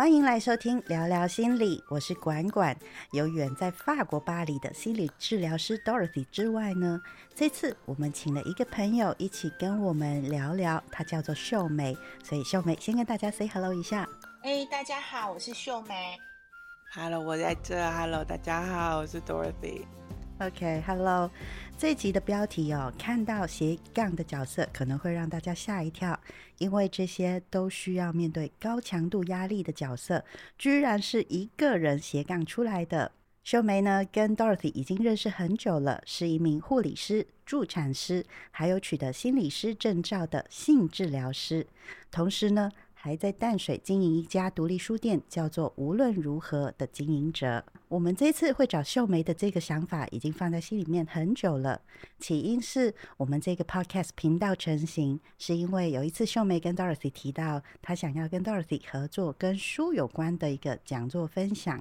欢迎来收听聊聊心理，我是管管。有远在法国巴黎的心理治疗师 Dorothy 之外呢，这次我们请了一个朋友一起跟我们聊聊，她叫做秀梅。所以秀梅先跟大家 say hello 一下。哎，大家好，我是秀梅。Hello，我在这。Hello，大家好，我是 Dorothy。OK，Hello。这集的标题哦，看到斜杠的角色可能会让大家吓一跳，因为这些都需要面对高强度压力的角色，居然是一个人斜杠出来的。秀梅呢，跟 Dorothy 已经认识很久了，是一名护理师、助产师，还有取得心理师证照的性治疗师，同时呢。还在淡水经营一家独立书店，叫做“无论如何”的经营者。我们这次会找秀梅的这个想法，已经放在心里面很久了。起因是我们这个 podcast 频道成型，是因为有一次秀梅跟 Dorothy 提到，她想要跟 Dorothy 合作跟书有关的一个讲座分享。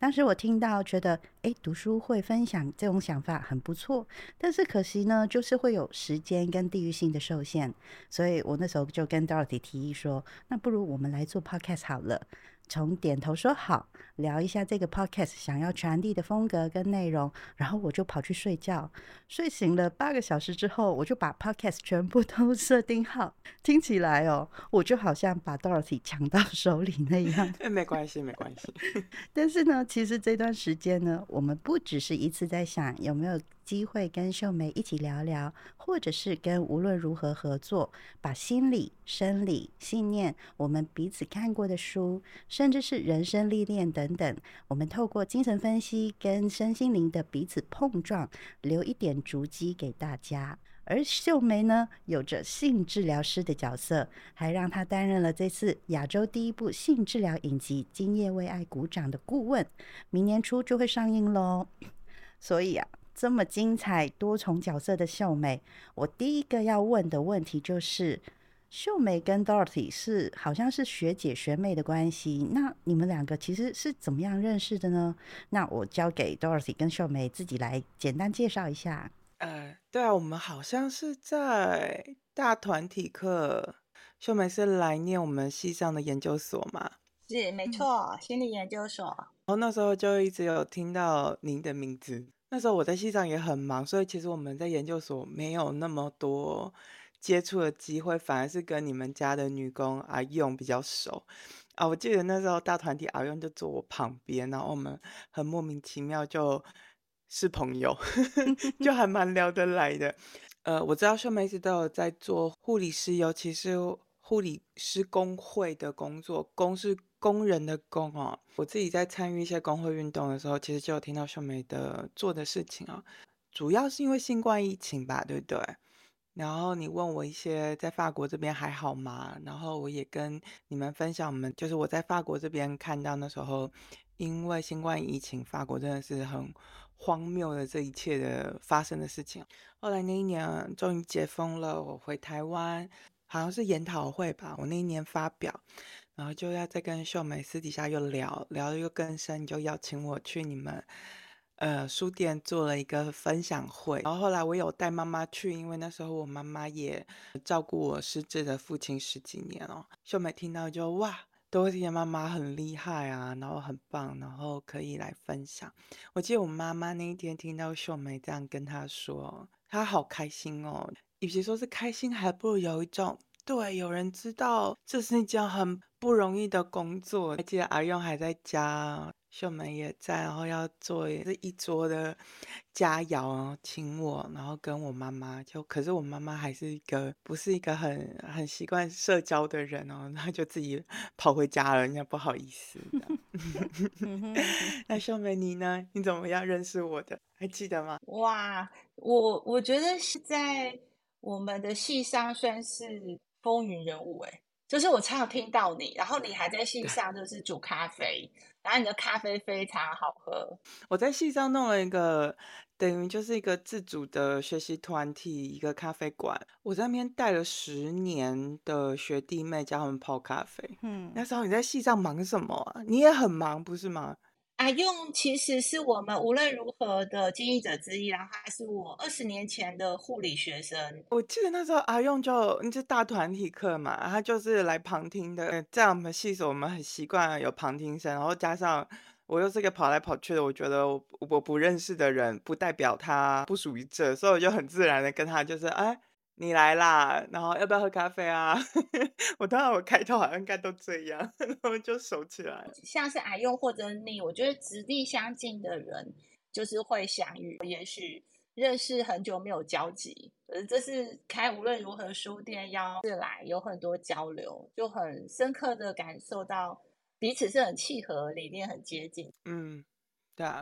当时我听到，觉得哎，读书会分享这种想法很不错，但是可惜呢，就是会有时间跟地域性的受限，所以我那时候就跟 Dorothy 提议说，那不如我们来做 Podcast 好了。从点头说好，聊一下这个 podcast 想要传递的风格跟内容，然后我就跑去睡觉。睡醒了八个小时之后，我就把 podcast 全部都设定好。听起来哦，我就好像把 Dorothy 抢到手里那样。没关系，没关系。但是呢，其实这段时间呢，我们不只是一次在想有没有。机会跟秀梅一起聊聊，或者是跟无论如何合作，把心理、生理、信念，我们彼此看过的书，甚至是人生历练等等，我们透过精神分析跟身心灵的彼此碰撞，留一点足迹给大家。而秀梅呢，有着性治疗师的角色，还让她担任了这次亚洲第一部性治疗影集《今夜为爱鼓掌》的顾问，明年初就会上映喽。所以啊。这么精彩多重角色的秀美，我第一个要问的问题就是：秀美跟 Dorothy 是好像是学姐学妹的关系，那你们两个其实是怎么样认识的呢？那我交给 Dorothy 跟秀美自己来简单介绍一下。呃，对啊，我们好像是在大团体课，秀美是来念我们系上的研究所嘛？是，没错，心理研究所。然后那时候就一直有听到您的名字。那时候我在西藏也很忙，所以其实我们在研究所没有那么多接触的机会，反而是跟你们家的女工阿用比较熟啊。我记得那时候大团体阿用就坐我旁边，然后我们很莫名其妙就是朋友，就还蛮聊得来的。呃，我知道秀梅一直都有在做护理师，尤其是护理师工会的工作，工是。工人的工哦，我自己在参与一些工会运动的时候，其实就有听到秀梅的做的事情啊。主要是因为新冠疫情吧，对不对？然后你问我一些在法国这边还好吗？然后我也跟你们分享，我们就是我在法国这边看到那时候，因为新冠疫情，法国真的是很荒谬的这一切的发生的事情。后来那一年终于解封了，我回台湾，好像是研讨会吧，我那一年发表。然后就要再跟秀美私底下又聊聊又更深，就邀请我去你们呃书店做了一个分享会。然后后来我有带妈妈去，因为那时候我妈妈也照顾我失智的父亲十几年哦。秀美听到就哇，都会听妈妈很厉害啊，然后很棒，然后可以来分享。我记得我妈妈那一天听到秀美这样跟她说，她好开心哦。与其说是开心，还不如有一种。对，有人知道这是一件很不容易的工作。还记得阿用还在家，秀梅也在，然后要做这一桌的佳肴，请我，然后跟我妈妈。就可是我妈妈还是一个不是一个很很习惯社交的人哦，她就自己跑回家了，人家不好意思。那秀梅你呢？你怎么样认识我的？还记得吗？哇，我我觉得是在我们的戏上算是。风云人物哎，就是我常常听到你，然后你还在戏上就是煮咖啡，然后你的咖啡非常好喝。我在戏上弄了一个等于就是一个自主的学习团体，一个咖啡馆。我在那边带了十年的学弟妹教他们泡咖啡。嗯，那时候你在戏上忙什么啊？你也很忙不是吗？阿用其实是我们无论如何的经营者之一，然后他是我二十年前的护理学生。我记得那时候阿用就那是大团体课嘛，他就是来旁听的。在我们系所，我们很习惯有旁听生，然后加上我又是个跑来跑去的，我觉得我我不认识的人，不代表他不属于这，所以我就很自然的跟他就是哎。你来啦，然后要不要喝咖啡啊？我当然我开头好像应该都这样，然后就熟起来。像是矮用或者你，我觉得直地相近的人就是会相遇。也许认识很久没有交集，呃，这是开无论如何书店要是来有很多交流，就很深刻的感受到彼此是很契合，理念很接近。嗯。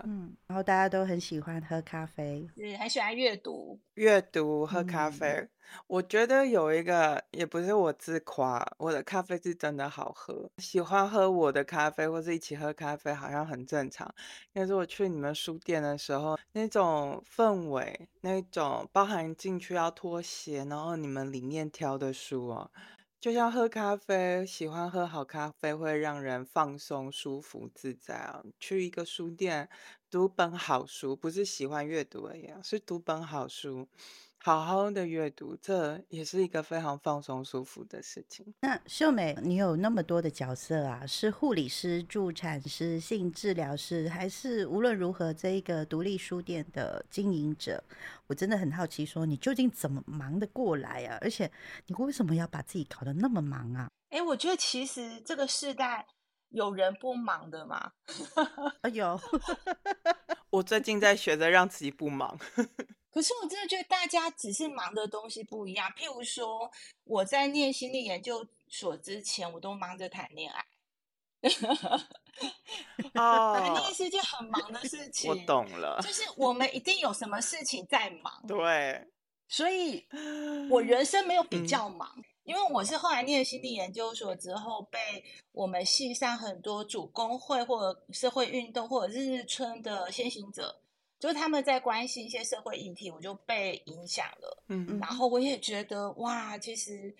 嗯，然后大家都很喜欢喝咖啡，是很喜欢阅读，阅读喝咖啡。我觉得有一个也不是我自夸，我的咖啡是真的好喝。喜欢喝我的咖啡或者一起喝咖啡，好像很正常。但是我去你们书店的时候，那种氛围，那种包含进去要脱鞋，然后你们里面挑的书哦。就像喝咖啡，喜欢喝好咖啡会让人放松、舒服、自在啊。去一个书店读本好书，不是喜欢阅读而已，是读本好书。好好的阅读，这也是一个非常放松、舒服的事情。那秀美，你有那么多的角色啊，是护理师、助产师、性治疗师，还是无论如何这一个独立书店的经营者？我真的很好奇，说你究竟怎么忙得过来啊？而且你为什么要把自己搞得那么忙啊？哎，我觉得其实这个时代有人不忙的吗？啊，有。我最近在学着让自己不忙。可是我真的觉得大家只是忙的东西不一样。譬如说，我在念心理研究所之前，我都忙着谈恋爱。哦，谈恋爱是件很忙的事情。我懂了，就是我们一定有什么事情在忙。对，所以我人生没有比较忙，因为我是后来念心理研究所之后，被我们系上很多主工会或者社会运动或者日日春的先行者。就是他们在关心一些社会议题，我就被影响了。嗯，然后我也觉得哇，其实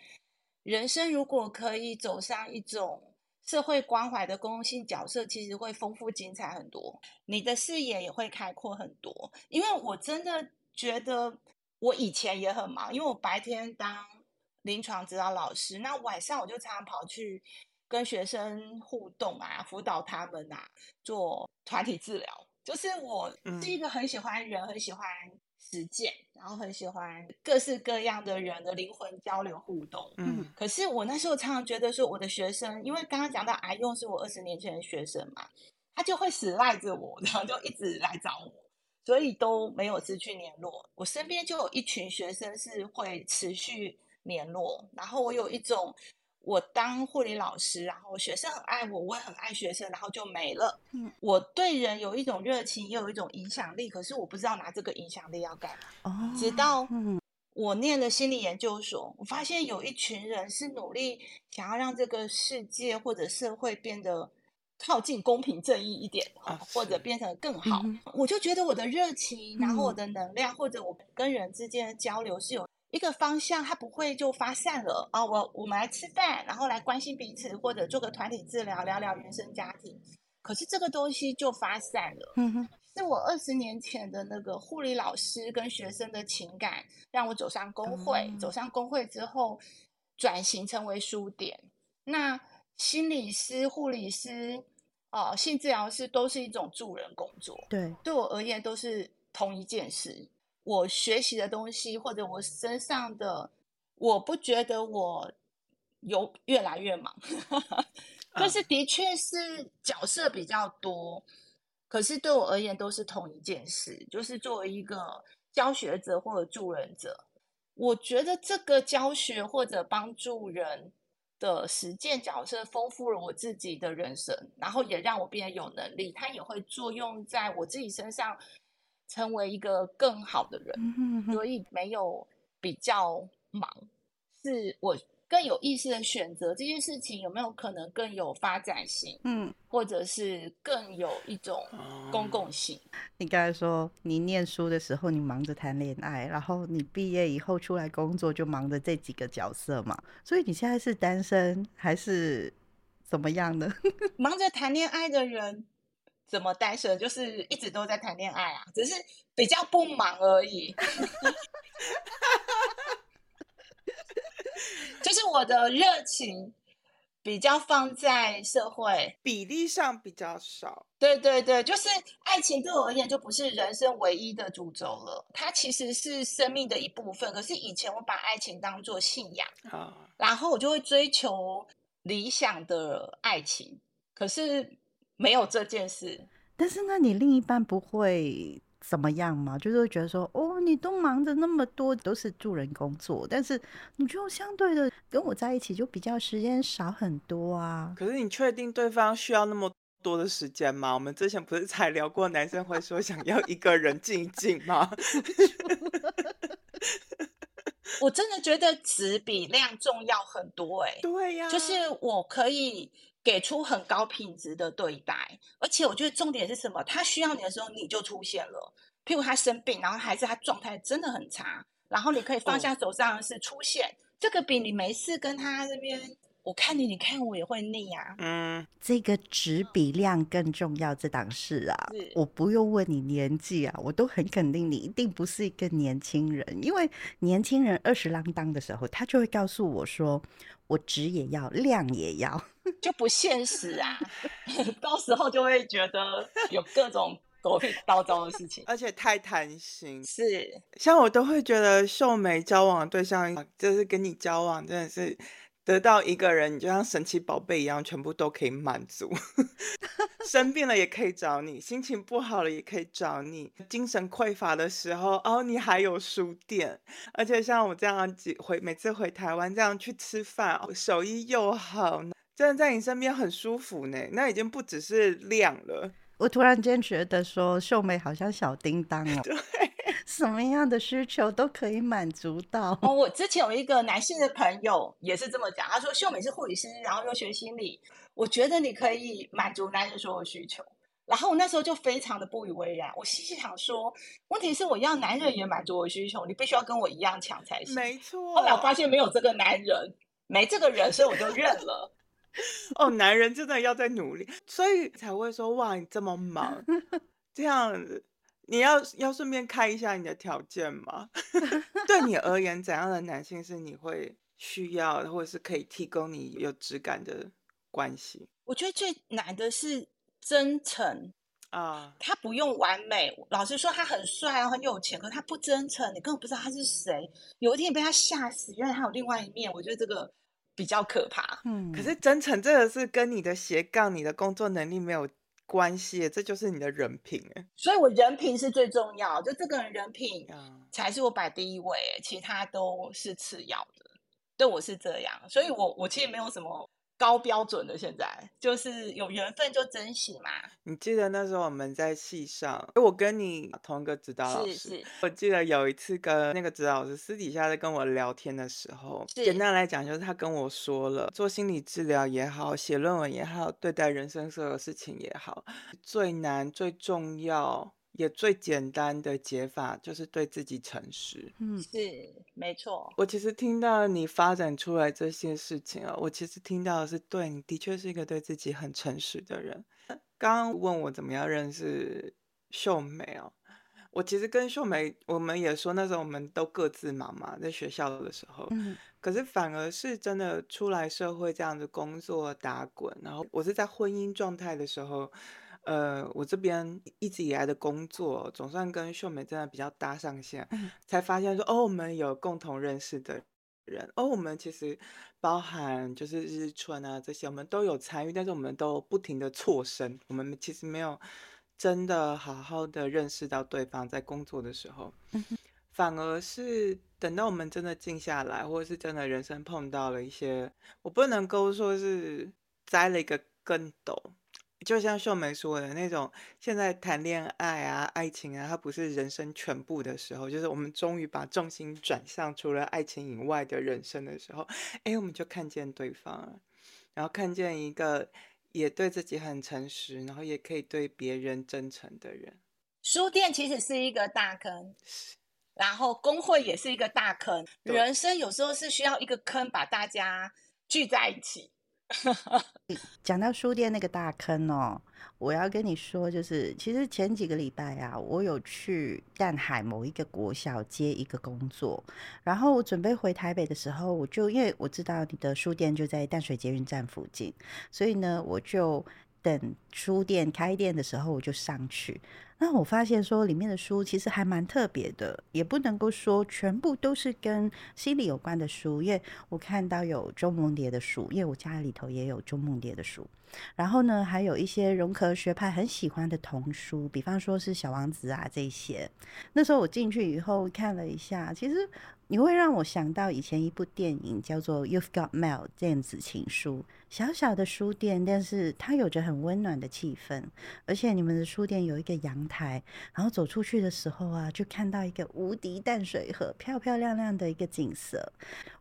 人生如果可以走上一种社会关怀的公共性角色，其实会丰富精彩很多，你的视野也会开阔很多。因为我真的觉得我以前也很忙，因为我白天当临床指导老师，那晚上我就常常跑去跟学生互动啊，辅导他们啊，做团体治疗。就是我是一个很喜欢人、很喜欢实践，然后很喜欢各式各样的人的灵魂交流互动。嗯，可是我那时候常常觉得说，我的学生，因为刚刚讲到癌用是我二十年前的学生嘛，他就会死赖着我，然后就一直来找我，所以都没有失去联络。我身边就有一群学生是会持续联络，然后我有一种。我当护理老师，然后学生很爱我，我也很爱学生，然后就没了。嗯，我对人有一种热情，也有一种影响力，可是我不知道拿这个影响力要干嘛。哦，直到我念了心理研究所，我发现有一群人是努力想要让这个世界或者社会变得靠近公平正义一点，啊或者变成更好。我就觉得我的热情，然后我的能量，或者我跟人之间的交流是有。一个方向，它不会就发散了啊！我我们来吃饭，然后来关心彼此，或者做个团体治疗，聊聊原生家庭。可是这个东西就发散了。嗯哼，是我二十年前的那个护理老师跟学生的情感，让我走上工会。走上工会之后，转型成为书店。那心理师、护理师、哦，性治疗师都是一种助人工作。对，对我而言都是同一件事。我学习的东西，或者我身上的，我不觉得我有越来越忙，但是的确是角色比较多。可是对我而言，都是同一件事，就是作为一个教学者或者助人者，我觉得这个教学或者帮助人的实践角色，丰富了我自己的人生，然后也让我变得有能力，它也会作用在我自己身上。成为一个更好的人，所以没有比较忙，是我更有意识的选择这件事情有没有可能更有发展性，嗯，或者是更有一种公共性。你刚才说你念书的时候你忙着谈恋爱，然后你毕业以后出来工作就忙着这几个角色嘛，所以你现在是单身还是怎么样的？忙着谈恋爱的人。怎么单身，就是一直都在谈恋爱啊，只是比较不忙而已。就是我的热情比较放在社会，比例上比较少。对对对，就是爱情对我而言就不是人生唯一的主轴了，它其实是生命的一部分。可是以前我把爱情当做信仰啊，然后我就会追求理想的爱情，可是没有这件事。但是那你另一半不会怎么样吗？就是会觉得说，哦，你都忙着那么多，都是助人工作，但是你就相对的跟我在一起就比较时间少很多啊。可是你确定对方需要那么多的时间吗？我们之前不是才聊过，男生会说想要一个人静一静吗？我真的觉得质比量重要很多，哎，对呀，就是我可以给出很高品质的对待，而且我觉得重点是什么？他需要你的时候你就出现了，譬如他生病，然后还是他状态真的很差，然后你可以放下手上的事出现，这个比你没事跟他这边。我看你，你看我也会腻啊。嗯，这个质比量更重要，这档事啊，我不用问你年纪啊，我都很肯定你一定不是一个年轻人，因为年轻人二十郎当的时候，他就会告诉我说，我质也要，量也要，就不现实啊。到时候就会觉得有各种狗屁叨叨的事情，而且太贪心。是，像我都会觉得秀梅交往的对象，就是跟你交往，真的是。得到一个人，你就像神奇宝贝一样，全部都可以满足。生病了也可以找你，心情不好了也可以找你，精神匮乏的时候，哦，你还有书店。而且像我这样几回每次回台湾这样去吃饭，手艺又好，真的在你身边很舒服呢。那已经不只是量了。我突然间觉得说，秀美好像小叮当哦。对。什么样的需求都可以满足到。哦，我之前有一个男性的朋友也是这么讲，他说秀美是护理师，然后又学心理，我觉得你可以满足男人所有需求。然后我那时候就非常的不以为然，我细细想说，问题是我要男人也满足我需求，你必须要跟我一样强才行。没错。后来我发现没有这个男人，没这个人，所以我就认了。哦，男人真的要在努力，所以才会说哇，你这么忙，这样子。你要要顺便开一下你的条件吗？对你而言，怎样的男性是你会需要，或者是可以提供你有质感的关系？我觉得最难的是真诚啊，他不用完美。老实说，他很帅啊，很有钱，可他不真诚，你根本不知道他是谁。有一天被他吓死，原来他有另外一面。我觉得这个比较可怕。嗯，可是真诚这个是跟你的斜杠、你的工作能力没有。关系，这就是你的人品哎，所以我人品是最重要，就这个人人品才是我摆第一位，其他都是次要的。对我是这样，所以我我其实没有什么。高标准的，现在就是有缘分就珍惜嘛。你记得那时候我们在戏上，我跟你同一个指导老师。我记得有一次跟那个指导老师私底下在跟我聊天的时候，简单来讲就是他跟我说了，做心理治疗也好，写论文也好，对待人生所有事情也好，最难最重要。也最简单的解法就是对自己诚实。嗯，是没错。我其实听到你发展出来这些事情啊，我其实听到的是，对你的确是一个对自己很诚实的人。刚刚问我怎么样认识秀美哦，我其实跟秀美，我们也说那时候我们都各自忙嘛，在学校的时候。嗯。可是反而是真的出来社会这样子工作打滚，然后我是在婚姻状态的时候。呃，我这边一直以来的工作，总算跟秀美真的比较搭上线，才发现说，哦，我们有共同认识的人，哦，我们其实包含就是日春啊这些，我们都有参与，但是我们都不停的错身，我们其实没有真的好好的认识到对方，在工作的时候，反而是等到我们真的静下来，或者是真的人生碰到了一些，我不能够说是栽了一个跟斗。就像秀梅说的那种，现在谈恋爱啊、爱情啊，它不是人生全部的时候，就是我们终于把重心转向除了爱情以外的人生的时候，哎，我们就看见对方了，然后看见一个也对自己很诚实，然后也可以对别人真诚的人。书店其实是一个大坑，然后工会也是一个大坑，人生有时候是需要一个坑把大家聚在一起。讲到书店那个大坑哦，我要跟你说，就是其实前几个礼拜啊，我有去淡海某一个国小接一个工作，然后我准备回台北的时候，我就因为我知道你的书店就在淡水捷运站附近，所以呢，我就等书店开店的时候，我就上去。那我发现说里面的书其实还蛮特别的，也不能够说全部都是跟心理有关的书，因为我看到有周梦蝶的书，因为我家里头也有周梦蝶的书，然后呢，还有一些融合学派很喜欢的童书，比方说是小王子啊这些。那时候我进去以后看了一下，其实。你会让我想到以前一部电影，叫做《You've Got Mail》电子情书。小小的书店，但是它有着很温暖的气氛。而且你们的书店有一个阳台，然后走出去的时候啊，就看到一个无敌淡水河，漂漂亮亮的一个景色。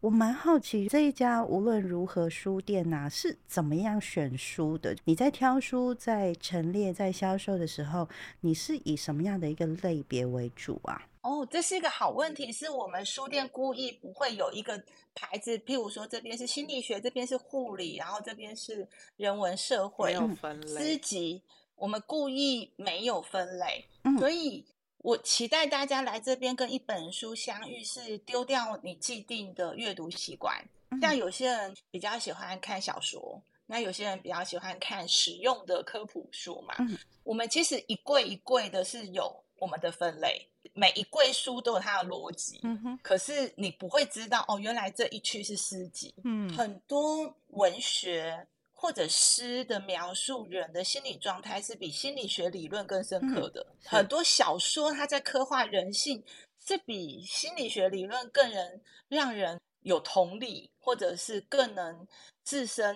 我蛮好奇这一家无论如何书店呐，是怎么样选书的？你在挑书、在陈列、在销售的时候，你是以什么样的一个类别为主啊？哦，这是一个好问题，是我们书店故意不会有一个牌子，譬如说这边是心理学，这边是护理，然后这边是人文社会，没有分类。诗集我们故意没有分类，所以我期待大家来这边跟一本书相遇，是丢掉你既定的阅读习惯。像有些人比较喜欢看小说，那有些人比较喜欢看实用的科普书嘛。我们其实一柜一柜的是有我们的分类。每一柜书都有它的逻辑，可是你不会知道哦，原来这一区是诗集。嗯，很多文学或者诗的描述人的心理状态是比心理学理论更深刻的。很多小说它在刻画人性，是比心理学理论更能让人有同理，或者是更能置身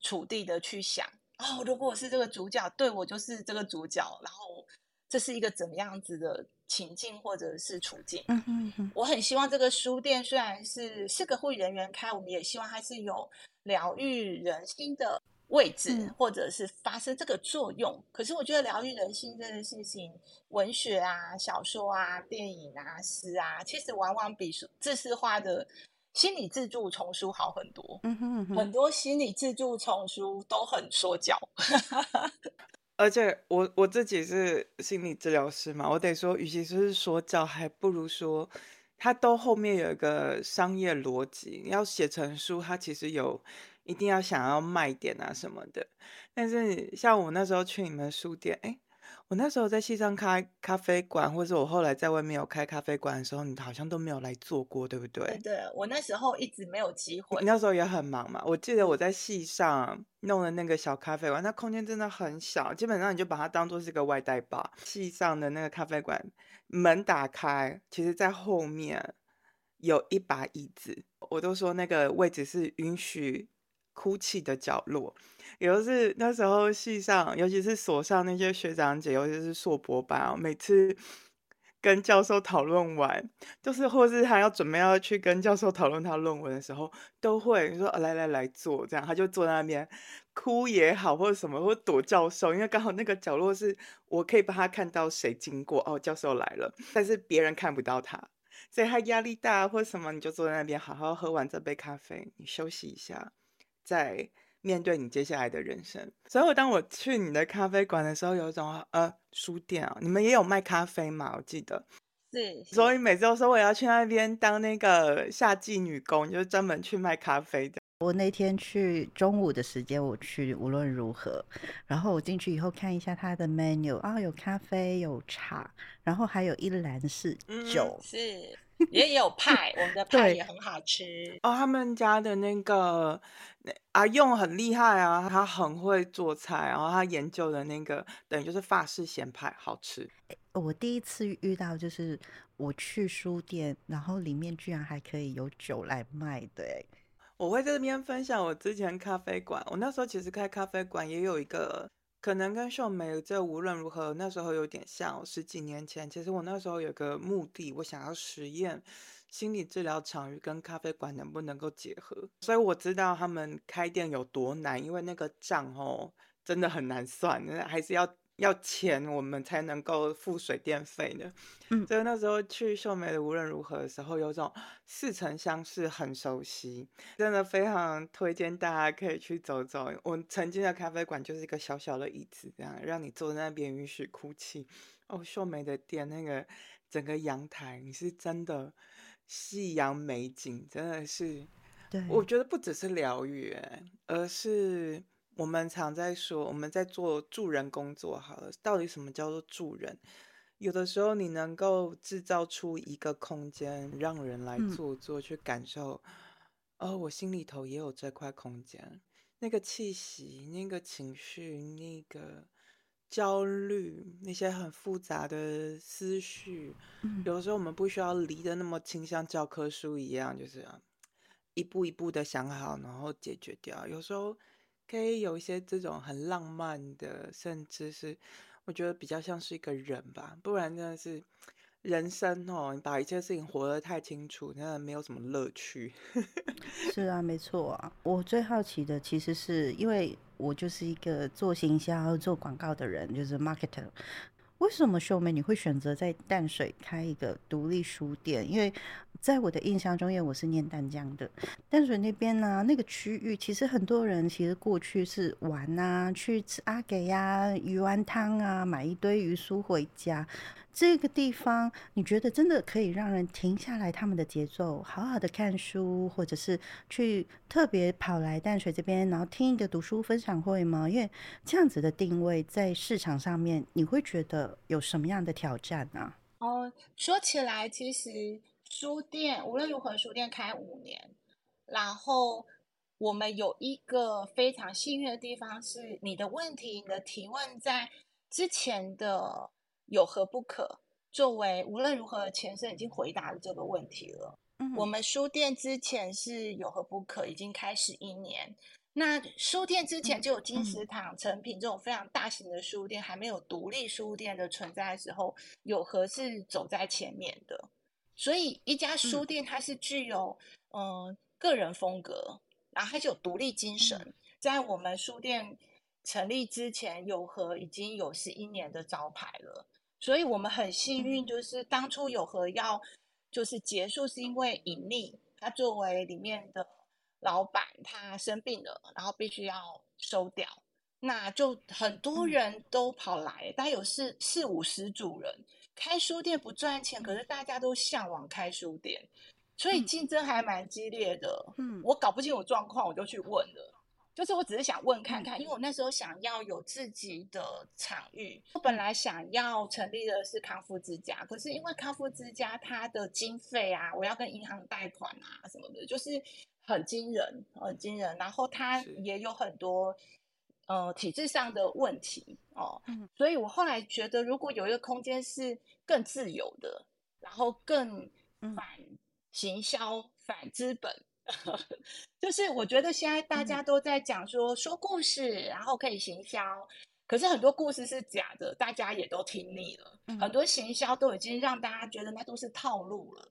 处地的去想。哦，如果我是这个主角，对我就是这个主角，然后这是一个怎么样子的？情境或者是处境，嗯嗯我很希望这个书店虽然是四个护理人员开，我们也希望它是有疗愈人心的位置，或者是发生这个作用。可是我觉得疗愈人心这件事情，文学啊、小说啊、电影啊、诗啊，其实往往比知识化的心理自助丛书好很多。嗯哼，很多心理自助丛书都很说教。而且我我自己是心理治疗师嘛，我得说，与其说是说教，还不如说，它都后面有一个商业逻辑。要写成书，它其实有一定要想要卖点啊什么的。但是像我那时候去你们书店，哎。我那时候在西藏开咖啡馆，或者我后来在外面有开咖啡馆的时候，你好像都没有来做过，对不对？对，我那时候一直没有机会。你那时候也很忙嘛？我记得我在戏上弄的那个小咖啡馆，那空间真的很小，基本上你就把它当做是个外带吧。戏上的那个咖啡馆门打开，其实在后面有一把椅子，我都说那个位置是允许。哭泣的角落，也就是那时候系上，尤其是所上那些学长姐，尤其是硕博班啊，每次跟教授讨论完，就是或是他要准备要去跟教授讨论他论文的时候，都会说来来来坐，这样他就坐在那边哭也好，或者什么，或躲教授，因为刚好那个角落是我可以帮他看到谁经过哦，教授来了，但是别人看不到他，所以他压力大或什么，你就坐在那边好好喝完这杯咖啡，你休息一下。再面对你接下来的人生，所以我当我去你的咖啡馆的时候，有一种呃书店啊，你们也有卖咖啡嘛？我记得是，所以每次都说我要去那边当那个夏季女工，就是专门去卖咖啡的。我那天去中午的时间，我去无论如何，然后我进去以后看一下它的 menu 啊，有咖啡有茶，然后还有一篮是酒，是。也有派，我们的派也很好吃哦。他们家的那个阿用很厉害啊，他很会做菜，然后他研究的那个等于就是法式咸派，好吃。我第一次遇到就是我去书店，然后里面居然还可以有酒来卖的。我会在这边分享我之前咖啡馆，我那时候其实开咖啡馆也有一个。可能跟秀美这无论如何那时候有点像。十几年前，其实我那时候有个目的，我想要实验心理治疗场域跟咖啡馆能不能够结合。所以我知道他们开店有多难，因为那个账哦真的很难算，还是要要钱我们才能够付水电费的。嗯所以那时候去秀美的无论如何的时候，有种似曾相识，很熟悉，真的非常推荐大家可以去走走。我曾经的咖啡馆就是一个小小的椅子，这样让你坐在那边允许哭泣。哦，秀美的店那个整个阳台，你是真的夕阳美景，真的是。对，我觉得不只是疗愈欸，而是我们常在说我们在做助人工作好了，到底什么叫做助人？有的时候你能够制造出一个空间，让人来嗯坐坐，去感受，哦，我心里头也有这块空间，那个气息，那个情绪，那个焦虑，那些很复杂的思绪，嗯有的时候我们不需要离得那么清，像教科书一样，就是啊一步一步的想好，然后解决掉。有时候可以有一些这种很浪漫的，甚至是我觉得比较像是一个人吧，不然真的是人生哦，你把一切事情活得太清楚，真的没有什么乐趣。是啊，没错啊。我最好奇的其实是因为我就是一个做行销、做广告的人，就是 marketer。为什么秀美你会选择在淡水开一个独立书店？因为在我的印象中，因为我是念淡江的，淡水那边呢、那个区域其实很多人其实过去是玩啊，去吃阿给呀、鱼丸汤啊，买一堆鱼酥回家。这个地方，你觉得真的可以让人停下来他们的节奏，好好的看书，或者是去特别跑来淡水这边，然后听一个读书分享会吗？因为这样子的定位在市场上面，你会觉得有什么样的挑战呢、哦，说起来，其实书店无论如何，书店开五年，然后我们有一个非常幸运的地方是，你的问题、你的提问在之前的有何不可，作为无论如何的前身已经回答了这个问题了。嗯我们书店之前是有何不可，已经开始一年。那书店之前嗯就有金嗯石堂、成品这种非常大型的书店，还没有独立书店的存在的时候，有何是走在前面的。所以一家书嗯店它是具有嗯、呃个人风格，然后它就有独立精神。在我们书店成立之前，有何已经有十一年的招牌了。所以我们很幸运，就是当初有和要就是结束，是因为隐匿，他作为里面的老板，他生病了，然后必须要收掉，那就很多嗯人都跑来，大概有四四五十组人，开书店不赚钱，可是大家都向往开书店，所以嗯竞争还蛮激烈的。嗯我搞不清楚状况，我就去问了。就是我只是想问看嗯看，因为我那时候想要有自己的场域，我本来想要成立的是康复之家，可是因为康复之家它的经费啊，我要跟银行贷款啊什么的，就是很惊人，很惊人。然后它也有很多呃体制上的问题哦，嗯。所以我后来觉得，如果有一个空间是更自由的，然后更嗯。反行销、反资本。就是我觉得现在大家都在讲说说故事，然后可以行销，可是很多故事是假的，大家也都听腻了。嗯。很多行销都已经让大家觉得那都是套路了。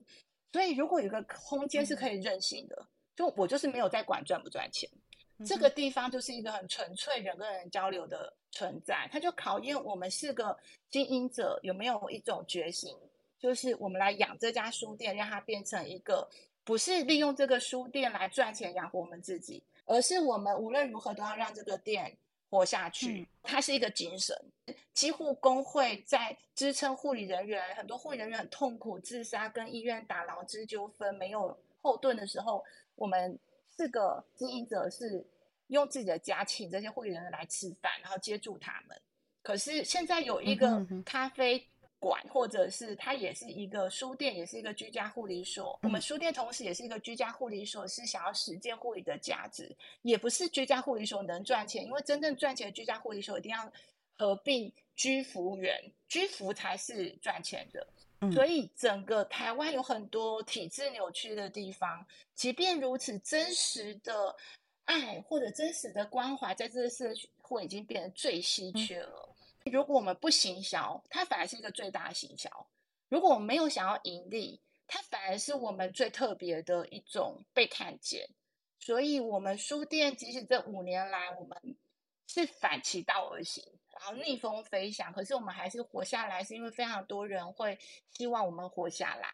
所以如果有个空间是可以任性的，就我就是没有在管赚不赚钱，这个地方就是一个很纯粹人跟人交流的存在，它就考验我们是个经营者有没有一种觉醒，就是我们来养这家书店，让它变成一个不是利用这个书店来赚钱养活我们自己，而是我们无论如何都要让这个店活下去。嗯它是一个精神，几乎工会在支撑护理人员，很多护理人员很痛苦，自杀跟医院打劳资纠纷没有后盾的时候，我们四个经营者是用自己的家请这些护理人员来吃饭，然后接住他们。可是现在有一个咖啡馆，或者是它也是一个书店，也是一个居家护理所。我们嗯书店同时也是一个居家护理所，是想要实践护理的价值，也不是居家护理所能赚钱，因为真正赚钱的居家护理所一定要合并居服员，居服才是赚钱的。所以整个台湾有很多体制扭曲的地方，即便如此，真实的爱或者真实的关怀，在这个社会已经变得最稀缺了。如果我们不行销，它反而是一个最大的行销；如果我们没有想要盈利，它反而是我们最特别的一种被看见。所以，我们书店即使这五年来，我们是反其道而行，然然后逆风飞翔，可是我们还是活下来，是因为非常多人会希望我们活下来，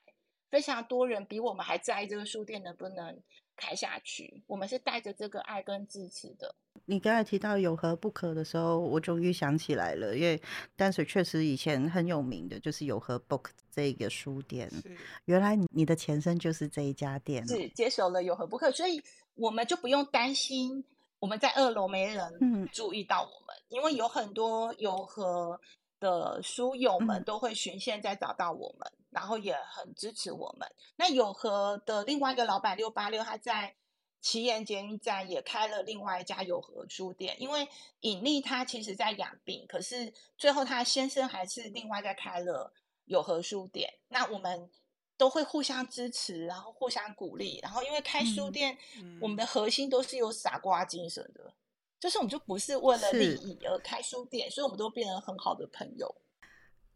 非常多人比我们还在意这个书店能不能开下去。我们是带着这个爱跟支持的。你刚才提到有何不可的时候，我终于想起来了，因为淡水确实以前很有名的就是有何 book 这个书店，是原来你的前身就是这一家店哦，是接手了有何不可，所以我们就不用担心我们在二楼没人嗯注意到我们，因为有很多有何的书友们嗯都会循线再找到我们，然后也很支持我们。那有和的另外一个老板六八六，他在旗岩捷运站也开了另外一家有和书店，因为尹丽她其实在养病，可是最后她先生还是另外再开了有和书店。那我们都会互相支持，然后互相鼓励，然后因为开书嗯店，嗯我们的核心都是有傻瓜精神的，就是我们就不是为了利益而开书店，所以我们都变成很好的朋友。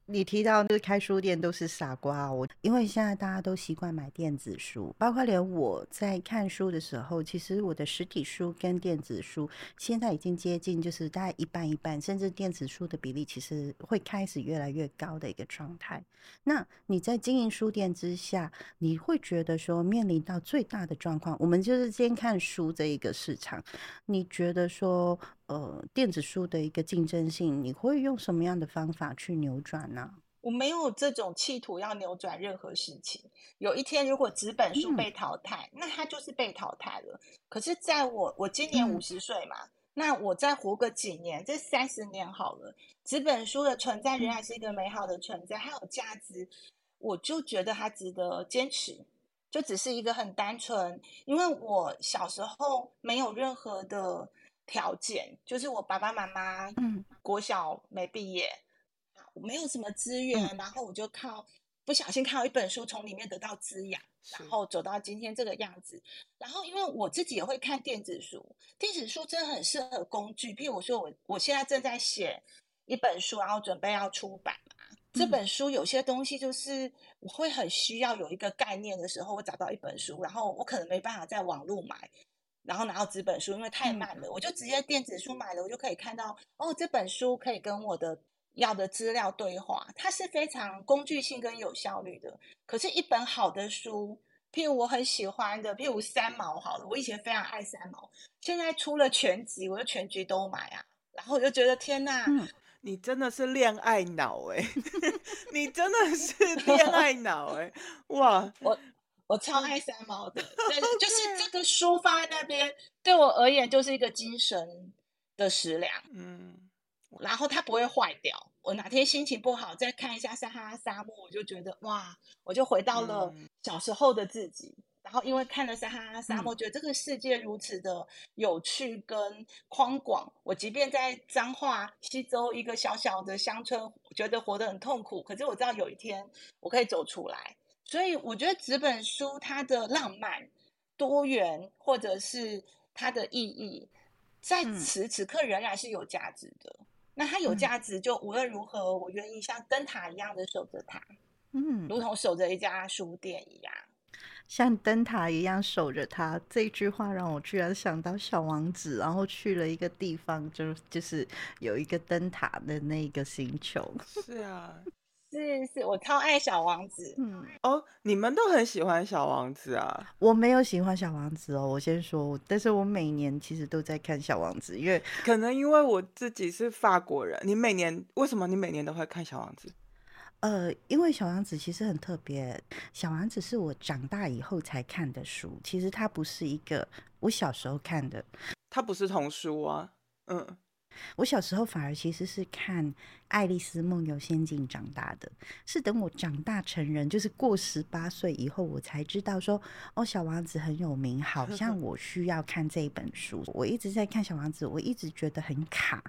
你提到就是开书店都是傻瓜，我因为现在大家都习惯买电子书，包括连我在看书的时候，其实我的实体书跟电子书现在已经接近，就是大概一半一半，甚至电子书的比例其实会开始越来越高的一个状态。那你在经营书店之下，你会觉得说面临到最大的状况，我们就是先看书这一个市场，你觉得说呃电子书的一个竞争性，你会用什么样的方法去扭转呢？我没有这种企图要扭转任何事情。有一天，如果纸本书嗯被淘汰，那它就是被淘汰了。可是，在我我今年嗯五十岁嘛，那我再活个几年，这三十年好了，纸本书的存在仍然是一个美好的存在，它有价值，我就觉得它值得坚持。就只是一个很单纯，因为我小时候没有任何的条件，就是我爸爸妈妈嗯国小没毕业，没有什么资源，然后我就靠不小心看到一本书，从里面得到滋养，然是后走到今天这个样子。然后因为我自己也会看电子书，电子书真的很适合工具。譬如我说我我现在正在写一本书，然后准备要出版嘛。这嗯本书有些东西就是我会很需要有一个概念的时候，我找到一本书，然后我可能没办法在网络买，然后拿到纸本书，因为太嗯慢了，我就直接电子书买了，我就可以看到哦，这本书可以跟我的要的资料对话，它是非常工具性跟有效率的。可是，一本好的书，譬如我很喜欢的，譬如三毛好了，我以前非常爱三毛，现在出了全集，我就全集都买啊。然后我就觉得天呐，嗯，你真的是恋爱脑哎、你真的是 恋爱脑哎、哇！我我超爱三毛的，对，就是这个书放在那边，对我而言就是一个精神的食粮。嗯，然后它不会坏掉。我哪天心情不好，再看一下撒哈拉沙漠，我就觉得哇，我就回到了嗯小时候的自己。然后因为看了撒哈拉沙漠，嗯觉得这个世界如此的有趣跟宽广。我即便在彰化西周一个小小的乡村，觉得活得很痛苦，可是我知道有一天我可以走出来。所以我觉得纸本书它的浪漫、多元，或者是它的意义，在嗯此此刻仍然是有价值的。那它有嗯价值，就无论如何，我愿意像灯塔一样的守着它，嗯，如同守着一家书店一样。像灯塔一样守着它，这句话让我居然想到小王子，然后去了一个地方，就就是有一个灯塔的那个星球。是啊，是是，我超爱小王子。嗯，哦，你们都很喜欢小王子啊？我没有喜欢小王子哦，我先说，但是我每年其实都在看小王子，因为可能因为我自己是法国人，你每年为什么你每年都会看小王子？呃，因为小王子其实很特别，小王子是我长大以后才看的书，其实它不是一个我小时候看的，它不是童书啊，嗯，我小时候反而其实是看《爱丽丝梦游仙境》长大的，是等我长大成人，就是过十八岁以后，我才知道说，哦，小王子很有名，好像我需要看这一本书。我一直在看小王子，我一直觉得很卡，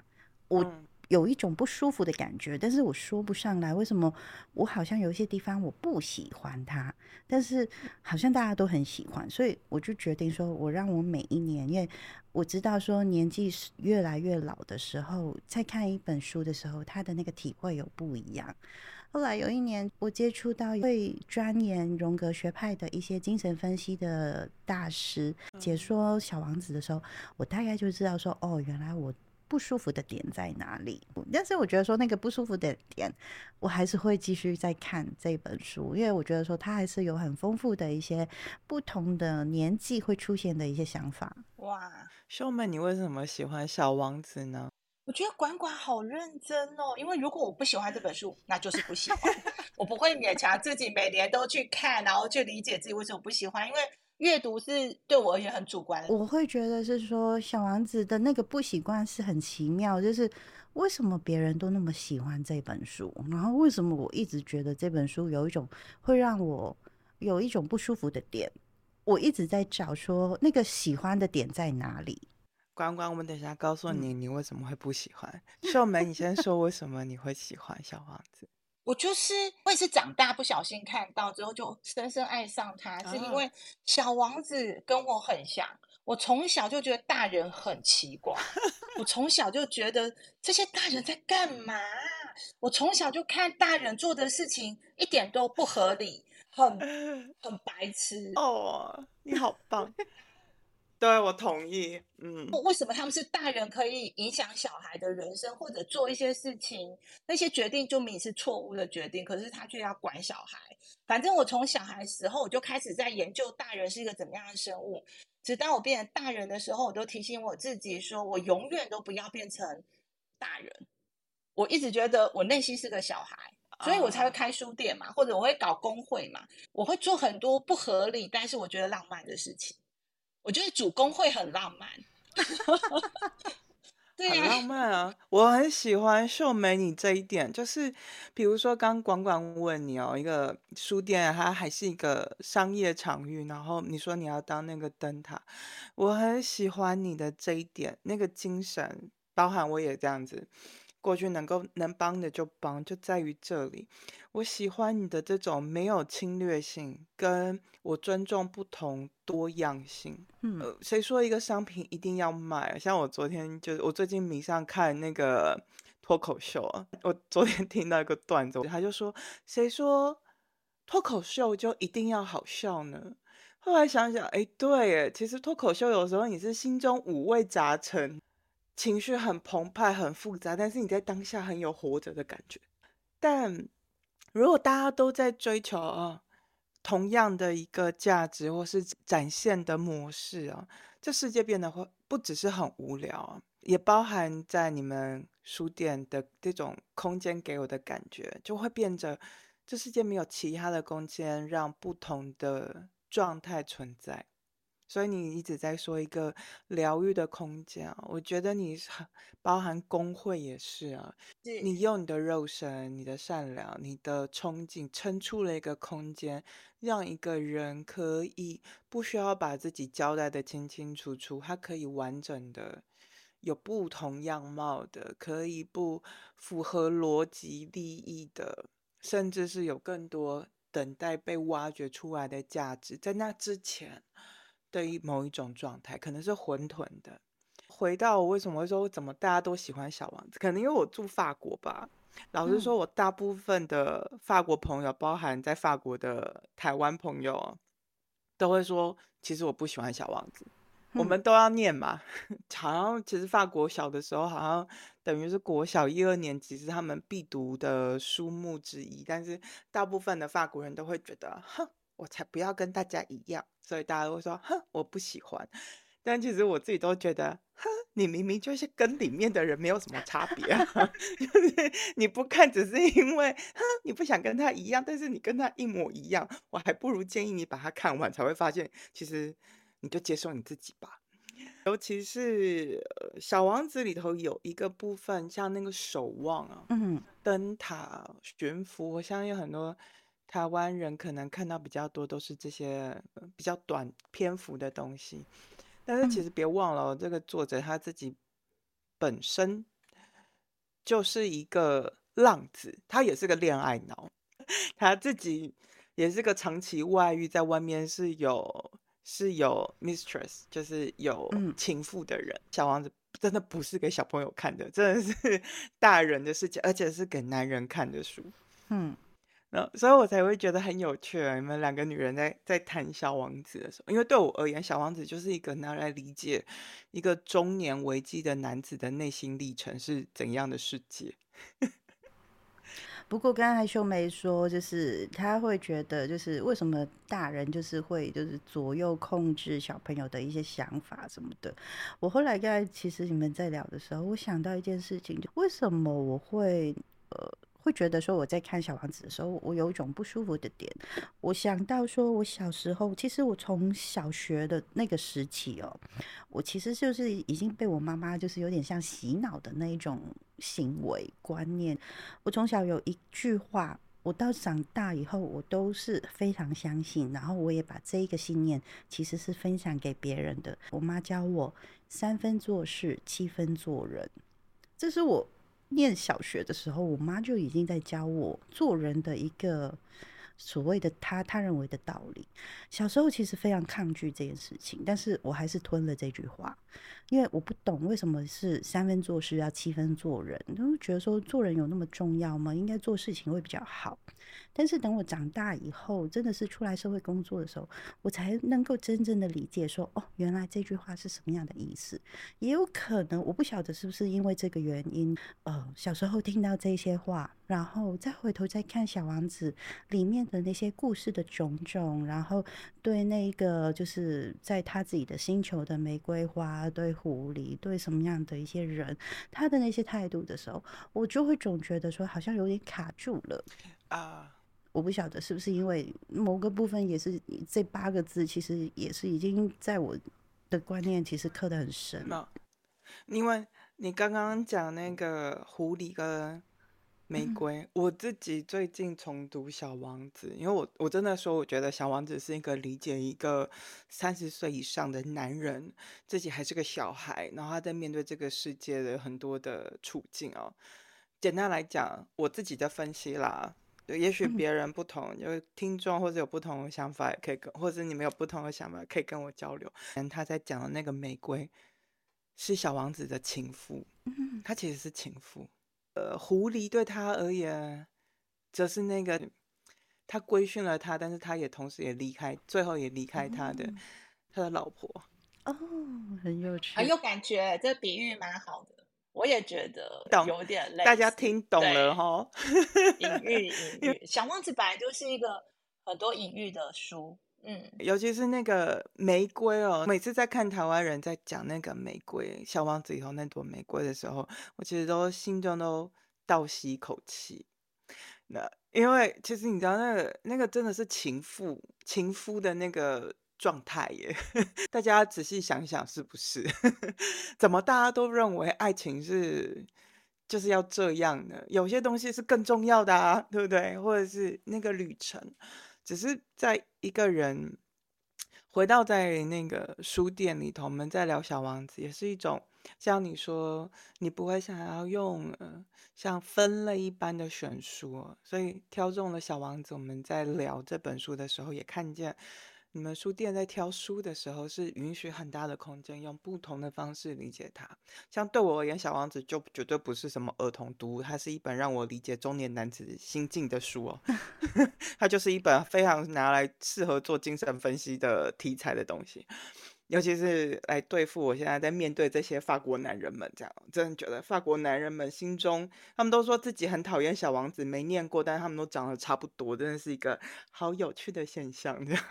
我有一种不舒服的感觉，但是我说不上来为什么，我好像有一些地方我不喜欢它，但是好像大家都很喜欢，所以我就决定说，我让我每一年，因为我知道说年纪越来越老的时候，在看一本书的时候，他的那个体会有不一样。后来有一年，我接触到会钻研荣格学派的一些精神分析的大师解说《小王子》的时候，我大概就知道说，哦，原来我不舒服的点在哪里？但是我觉得说那个不舒服的点，我还是会继续再看这本书，因为我觉得说它还是有很丰富的一些不同的年纪会出现的一些想法。哇，秀妹，你为什么喜欢小王子呢？我觉得管管好认真哦，因为如果我不喜欢这本书，那就是不喜欢，我不会勉强自己每年都去看，然后去理解自己为什么不喜欢，因为。阅读是对我而言很主观，我会觉得是说小王子的那个不习惯是很奇妙，就是为什么别人都那么喜欢这本书，然后为什么我一直觉得这本书有一种会让我有一种不舒服的点，我一直在找说那个喜欢的点在哪里。关关，我们等一下告诉你你为什么会不喜欢。秀梅，你先说为什么你会喜欢小王子。我就是我也是长大不小心看到之后就深深爱上他，是因为小王子跟我很像。我从小就觉得大人很奇怪，我从小就觉得这些大人在干嘛？我从小就看大人做的事情一点都不合理，很很白痴。哦，你好棒。对，我同意。嗯，为什么他们是大人可以影响小孩的人生，或者做一些事情，那些决定就明是错误的决定，可是他却要管小孩。反正我从小孩时候我就开始在研究大人是一个怎么样的生物，直到我变成大人的时候，我都提醒我自己说，我永远都不要变成大人。我一直觉得我内心是个小孩，所以我才会开书店嘛，或者我会搞工会嘛，我会做很多不合理，但是我觉得浪漫的事情。我觉得主攻会很浪漫，对很浪漫啊！我很喜欢秀美你这一点，就是比如说刚管管问你哦，一个书店它还是一个商业场域，然后你说你要当那个灯塔，我很喜欢你的这一点，那个精神，包含我也这样子。过去能够能帮的就帮，就在于这里。我喜欢你的这种没有侵略性，跟我尊重不同多样性。嗯，谁说一个商品一定要卖？像我昨天就我最近迷上看那个脱口秀啊，我昨天听到一个段子，他就说：谁说脱口秀就一定要好笑呢？后来想想，哎，对，哎，其实脱口秀有时候你是心中五味杂陈。情绪很澎湃、很复杂，但是你在当下很有活着的感觉。但如果大家都在追求啊同样的一个价值或是展现的模式啊，这世界变得会不只是很无聊，也包含在你们书店的这种空间给我的感觉，就会变得这世界没有其他的空间让不同的状态存在。所以你一直在说一个疗愈的空间啊，我觉得你包含工会也是啊，你用你的肉身、你的善良、你的憧憬撑出了一个空间，让一个人可以不需要把自己交代的清清楚楚，他可以完整的有不同样貌的，可以不符合逻辑利益的，甚至是有更多等待被挖掘出来的价值，在那之前。对于某一种状态，可能是混沌的。回到我为什么会说怎么大家都喜欢小王子，可能因为我住法国吧。老实说，我大部分的法国朋友，包含在法国的台湾朋友，都会说，其实我不喜欢小王子。我们都要念嘛，好像其实法国小的时候，好像等于是国小一二年级是他们必读的书目之一。但是大部分的法国人都会觉得，哼。我才不要跟大家一样，所以大家会说，哼，我不喜欢。但其实我自己都觉得，哼，你明明就是跟里面的人没有什么差别啊，就是你不看只是因为，哼，你不想跟他一样，但是你跟他一模一样，我还不如建议你把它看完，才会发现，其实你就接受你自己吧。尤其是《小王子》里头有一个部分，像那个守望啊，嗯，灯塔悬浮，我相信很多。台湾人可能看到比较多都是这些比较短篇幅的东西，但是其实别忘了，这个作者他自己本身就是一个浪子，他也是个恋爱脑，他自己也是个长期外遇，在外面是有是有 mistress，就是有情妇的人。小王子真的不是给小朋友看的，真的是 大人的世界，而且是给男人看的书。嗯。所以我才会觉得很有趣啊！你们两个女人在在谈《小王子》的时候，因为对我而言，《小王子》就是一个拿来理解一个中年危机的男子的内心历程是怎样的世界。不过刚才秀梅说，就是他会觉得，就是为什么大人就是会就是左右控制小朋友的一些想法什么的。我后来刚才其实你们在聊的时候，我想到一件事情，就为什么我会呃。会觉得说我在看小王子的时候，我有一种不舒服的点。我想到说，我小时候其实我从小学的那个时期哦，我其实就是已经被我妈妈就是有点像洗脑的那一种行为观念。我从小有一句话，我到长大以后我都是非常相信，然后我也把这一个信念其实是分享给别人的。我妈教我三分做事，七分做人，这是我。念小学的时候，我妈就已经在教我做人的一个所谓的他他认为的道理。小时候其实非常抗拒这件事情，但是我还是吞了这句话，因为我不懂为什么是三分做事要七分做人，都觉得说做人有那么重要吗？应该做事情会比较好。但是等我长大以后，真的是出来社会工作的时候，我才能够真正的理解说，哦，原来这句话是什么样的意思。也有可能，我不晓得是不是因为这个原因，呃，小时候听到这些话，然后再回头再看《小王子》里面的那些故事的种种，然后对那个就是在他自己的星球的玫瑰花、对狐狸、对什么样的一些人，他的那些态度的时候，我就会总觉得说，好像有点卡住了啊。我不晓得是不是因为某个部分也是这八个字，其实也是已经在我的观念其实刻得很深。因为你刚刚讲那个狐狸跟玫瑰，我自己最近重读《小王子》，因为我我真的说，我觉得《小王子》是一个理解一个三十岁以上的男人，自己还是个小孩，然后他在面对这个世界的很多的处境哦。简单来讲，我自己的分析啦。也许别人不同，有听众或者有不同的想法，也可以跟，或者你们有不同的想法，可以跟我交流。他在讲的那个玫瑰是小王子的情妇，他其实是情妇。呃，狐狸对他而言，则是那个他规训了他，但是他也同时也离开，最后也离开他的他的老婆。哦，很有趣，很有感觉，这比喻蛮好的。我也觉得有点累，大家听懂了哈。隐喻，隐喻，小王子本来就是一个很多隐喻的书，嗯，尤其是那个玫瑰哦，每次在看台湾人在讲那个玫瑰小王子以后那朵玫瑰的时候，我其实都心中都倒吸一口气。那因为其实你知道，那个那个真的是情妇情夫的那个。状态耶，大家仔细想想，是不是？怎么大家都认为爱情是就是要这样的？有些东西是更重要的啊，对不对？或者是那个旅程，只是在一个人回到在那个书店里头，我们在聊《小王子》，也是一种像你说，你不会想要用像分类一般的选书，所以挑中了《小王子》。我们在聊这本书的时候，也看见。你们书店在挑书的时候，是允许很大的空间，用不同的方式理解它。像对我而言，《小王子》就绝对不是什么儿童读物，它是一本让我理解中年男子心境的书哦。它就是一本非常拿来适合做精神分析的题材的东西，尤其是来对付我现在在面对这些法国男人们，这样真的觉得法国男人们心中，他们都说自己很讨厌《小王子》，没念过，但是他们都长得差不多，真的是一个好有趣的现象，这样。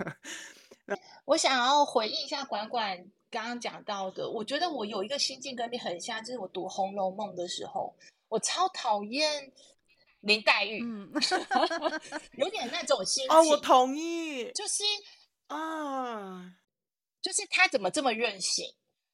我想要回应一下管管刚刚讲到的，我觉得我有一个心境跟你很像，就是我读《红楼梦》的时候，我超讨厌林黛玉，有点那种心情。哦，我同意，就是啊，就是他怎么这么任性？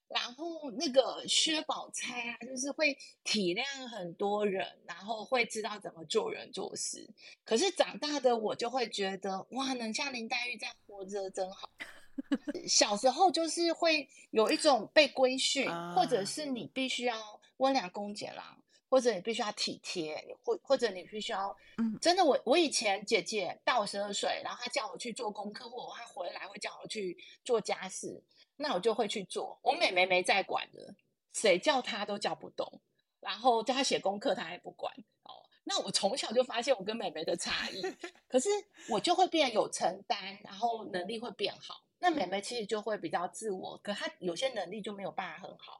然后那个薛宝钗啊，就是会体谅很多人，然后会知道怎么做人做事。可是长大的我就会觉得，哇，能像林黛玉这样活着真好。小时候就是会有一种被规训，或者是你必须要温良恭俭让，或者你必须要体贴，或或者你必须要，嗯真的，我我以前姐姐大我十二岁，然后她叫我去做功课，或她回来会叫我去做家事。那我就会去做，我妹妹没在管的，谁叫她都叫不动，然后叫她写功课，她也不管。哦，那我从小就发现我跟妹妹的差异，可是我就会变有承担，然后能力会变好。那妹妹其实就会比较自我，可她有些能力就没有办法很好。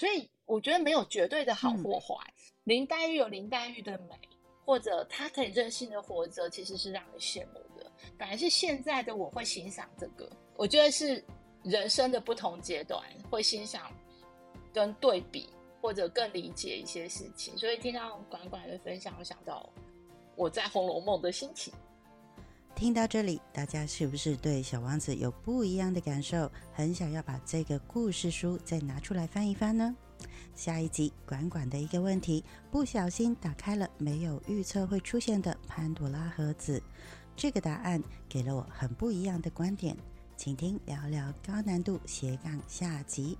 所以我觉得没有绝对的好或坏，林黛玉有林黛玉的美，或者她可以任性的活着，其实是让人羡慕的。反而是现在的我会欣赏这个，我觉得是人生的不同阶段会欣赏跟对比。或者更理解一些事情，所以听到管管的分享，我想到我在《红楼梦》的心情。听到这里，大家是不是对小王子有不一样的感受？很想要把这个故事书再拿出来翻一翻呢？下一集管管的一个问题，不小心打开了没有预测会出现的潘多拉盒子，这个答案给了我很不一样的观点，请听聊聊高难度斜杠下集。